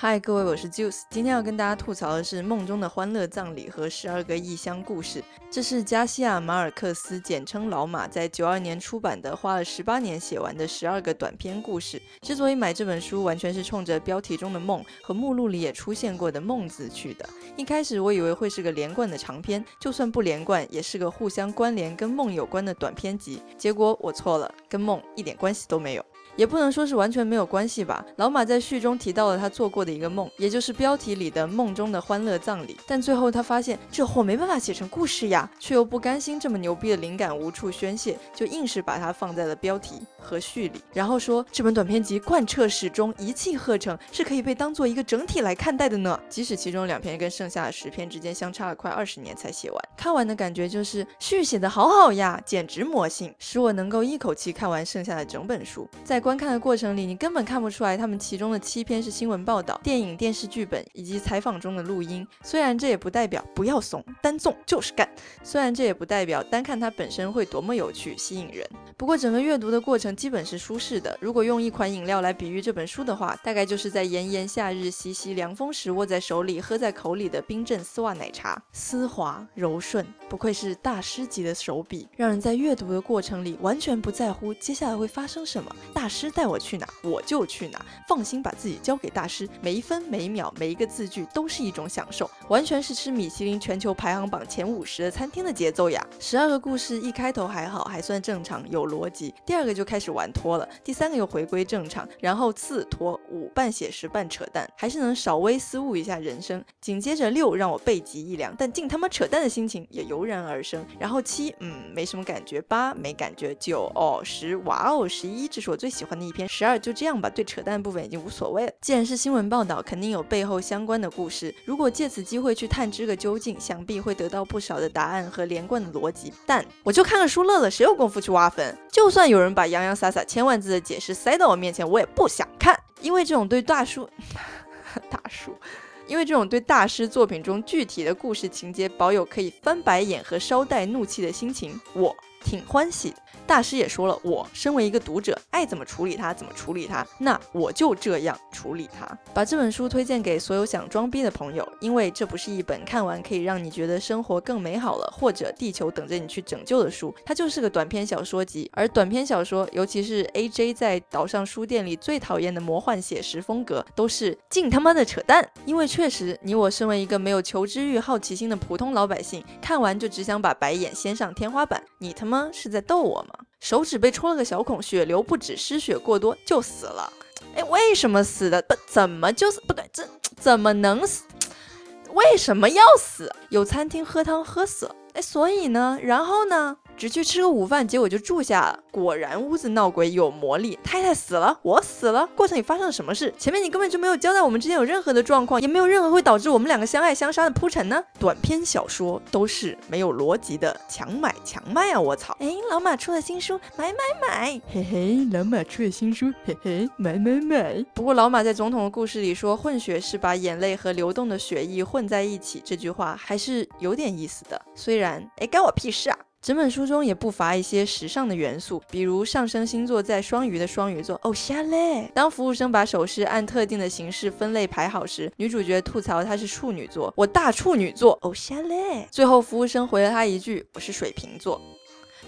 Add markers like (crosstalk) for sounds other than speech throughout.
嗨，各位，我是 Juice。今天要跟大家吐槽的是《梦中的欢乐葬礼》和《十二个异乡故事》。这是加西亚·马尔克斯（简称老马）在九二年出版的，花了十八年写完的十二个短篇故事。之所以买这本书，完全是冲着标题中的“梦”和目录里也出现过的“梦”字去的。一开始我以为会是个连贯的长篇，就算不连贯，也是个互相关联、跟梦有关的短篇集。结果我错了，跟梦一点关系都没有。也不能说是完全没有关系吧。老马在序中提到了他做过的一个梦，也就是标题里的“梦中的欢乐葬礼”。但最后他发现这货没办法写成故事呀，却又不甘心这么牛逼的灵感无处宣泄，就硬是把它放在了标题和序里，然后说这本短篇集贯彻始终，一气呵成，是可以被当做一个整体来看待的呢。即使其中两篇跟剩下的十篇之间相差了快二十年才写完，看完的感觉就是序写的好好呀，简直魔性，使我能够一口气看完剩下的整本书。在观看的过程里，你根本看不出来他们其中的七篇是新闻报道、电影、电视剧本以及采访中的录音。虽然这也不代表不要怂，单纵就是干。虽然这也不代表单看它本身会多么有趣、吸引人。不过整个阅读的过程基本是舒适的。如果用一款饮料来比喻这本书的话，大概就是在炎炎夏日习习凉风时握在手里、喝在口里的冰镇丝袜奶茶，丝滑柔顺，不愧是大师级的手笔，让人在阅读的过程里完全不在乎接下来会发生什么。大师带我。去哪我就去哪，放心把自己交给大师，每一分每一秒每一个字句都是一种享受，完全是吃米其林全球排行榜前五十的餐厅的节奏呀！十二个故事一开头还好，还算正常有逻辑，第二个就开始玩脱了，第三个又回归正常，然后四拖五半写实半扯淡，还是能稍微思悟一下人生，紧接着六让我背脊一凉，但净他妈扯淡的心情也油然而生，然后七嗯没什么感觉，八没感觉，九哦十哇哦十一这是我最喜欢的一篇。十二就这样吧，对扯淡部分已经无所谓了。既然是新闻报道，肯定有背后相关的故事。如果借此机会去探知个究竟，想必会得到不少的答案和连贯的逻辑。但我就看个书乐了，谁有功夫去挖坟？就算有人把洋洋洒洒千万字的解释塞到我面前，我也不想看。因为这种对大叔，(laughs) 大叔，因为这种对大师作品中具体的故事情节保有可以翻白眼和稍带怒气的心情，我挺欢喜的。大师也说了，我身为一个读者，爱怎么处理它怎么处理它，那我就这样处理它。把这本书推荐给所有想装逼的朋友，因为这不是一本看完可以让你觉得生活更美好了，或者地球等着你去拯救的书，它就是个短篇小说集。而短篇小说，尤其是 AJ 在岛上书店里最讨厌的魔幻写实风格，都是净他妈的扯淡。因为确实，你我身为一个没有求知欲、好奇心的普通老百姓，看完就只想把白眼掀上天花板。你他妈吗是在逗我吗？手指被戳了个小孔，血流不止，失血过多就死了。哎，为什么死的？不怎么就是不对？这怎么能死？为什么要死？有餐厅喝汤喝死了。哎，所以呢？然后呢？只去吃个午饭，结果就住下了。果然屋子闹鬼有魔力，太太死了，我死了。过程里发生了什么事？前面你根本就没有交代我们之间有任何的状况，也没有任何会导致我们两个相爱相杀的铺陈呢。短篇小说都是没有逻辑的，强买强卖啊！我操！哎，老马出了新书，买买买！嘿嘿，老马出了新书，嘿嘿，买买买！不过老马在总统的故事里说，混血是把眼泪和流动的血液混在一起，这句话还是有点意思的。虽然，哎，干我屁事啊！整本书中也不乏一些时尚的元素，比如上升星座在双鱼的双鱼座，哦，瞎嘞！当服务生把首饰按特定的形式分类排好时，女主角吐槽她是处女座，我大处女座，哦，瞎嘞！最后服务生回了她一句，我是水瓶座。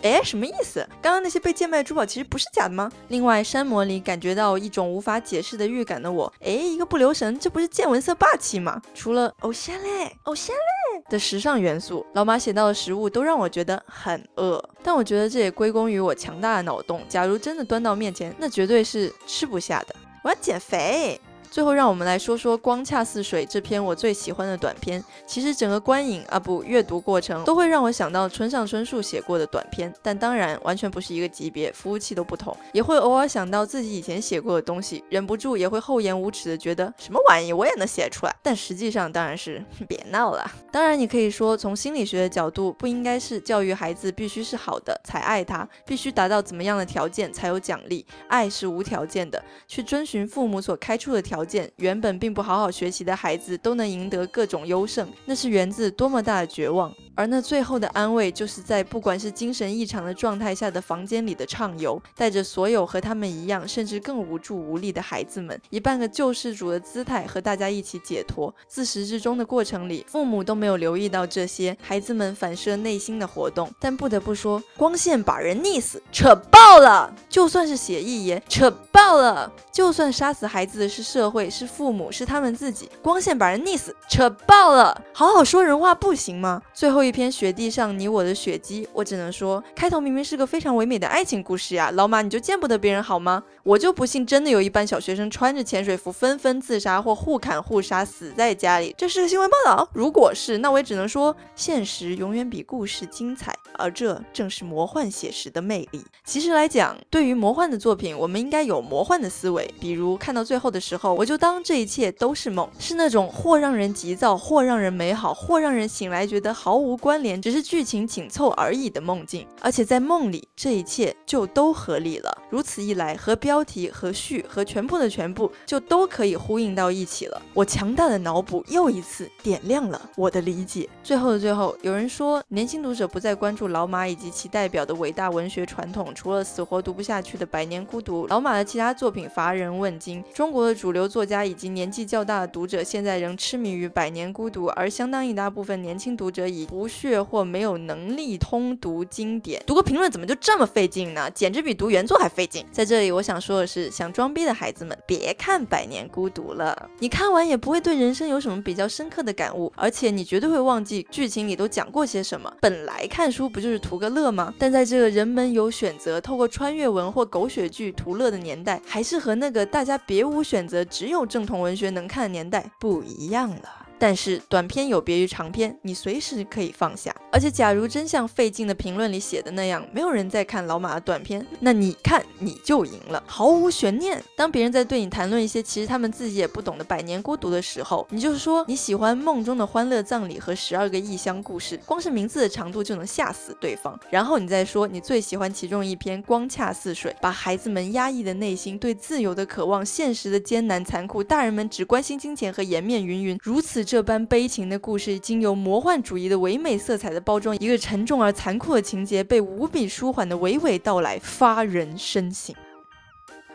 哎，什么意思？刚刚那些被贱卖珠宝其实不是假的吗？另外，山魔里感觉到一种无法解释的预感的我，哎，一个不留神，这不是见闻色霸气吗？除了偶像嘞，偶像嘞的时尚元素，老马写到的食物都让我觉得很饿。但我觉得这也归功于我强大的脑洞。假如真的端到面前，那绝对是吃不下的。我要减肥。最后，让我们来说说《光恰似水》这篇我最喜欢的短篇。其实整个观影啊不阅读过程都会让我想到村上春树写过的短篇，但当然完全不是一个级别，服务器都不同。也会偶尔想到自己以前写过的东西，忍不住也会厚颜无耻的觉得什么玩意我也能写出来。但实际上当然是 (laughs) 别闹了。当然，你可以说从心理学的角度，不应该是教育孩子必须是好的才爱他，必须达到怎么样的条件才有奖励，爱是无条件的，去遵循父母所开出的条。条件，原本并不好好学习的孩子都能赢得各种优胜，那是源自多么大的绝望。而那最后的安慰，就是在不管是精神异常的状态下的房间里的畅游，带着所有和他们一样，甚至更无助无力的孩子们，以半个救世主的姿态和大家一起解脱。自始至终的过程里，父母都没有留意到这些孩子们反射内心的活动。但不得不说，光线把人溺死，扯爆了！就算是写意也扯爆了！就算杀死孩子的是社会，是父母，是他们自己，光线把人溺死，扯爆了！好好说人话不行吗？最后一。篇雪地上，你我的血迹，我只能说，开头明明是个非常唯美的爱情故事呀，老马你就见不得别人好吗？我就不信真的有一班小学生穿着潜水服纷纷自杀或互砍互杀死在家里，这是个新闻报道。如果是，那我也只能说，现实永远比故事精彩，而这正是魔幻写实的魅力。其实来讲，对于魔幻的作品，我们应该有魔魔幻的思维，比如看到最后的时候，我就当这一切都是梦，是那种或让人急躁，或让人美好，或让人醒来觉得毫无。关联只是剧情紧凑而已的梦境，而且在梦里这一切就都合理了。如此一来，和标题、和序、和全部的全部就都可以呼应到一起了。我强大的脑补又一次点亮了我的理解。最后的最后，有人说年轻读者不再关注老马以及其代表的伟大文学传统，除了死活读不下去的《百年孤独》，老马的其他作品乏人问津。中国的主流作家以及年纪较大的读者现在仍痴迷于《百年孤独》，而相当一大部分年轻读者已不。屑或没有能力通读经典，读个评论怎么就这么费劲呢？简直比读原作还费劲。在这里，我想说的是，想装逼的孩子们别看《百年孤独》了，你看完也不会对人生有什么比较深刻的感悟，而且你绝对会忘记剧情里都讲过些什么。本来看书不就是图个乐吗？但在这个人们有选择，透过穿越文或狗血剧图乐的年代还是和那个大家别无选择，只有正统文学能看的年代不一样了。但是短篇有别于长篇，你随时可以放下。而且，假如真像费劲的评论里写的那样，没有人在看老马的短篇，那你看你就赢了，毫无悬念。当别人在对你谈论一些其实他们自己也不懂的《百年孤独》的时候，你就说你喜欢《梦中的欢乐葬礼》和《十二个异乡故事》，光是名字的长度就能吓死对方。然后你再说你最喜欢其中一篇《光恰似水》，把孩子们压抑的内心、对自由的渴望、现实的艰难残酷、大人们只关心金钱和颜面云云，如此。这般悲情的故事，经由魔幻主义的唯美色彩的包装，一个沉重而残酷的情节被无比舒缓的娓娓道来，发人深省。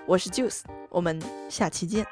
我是 Juice，我们下期见。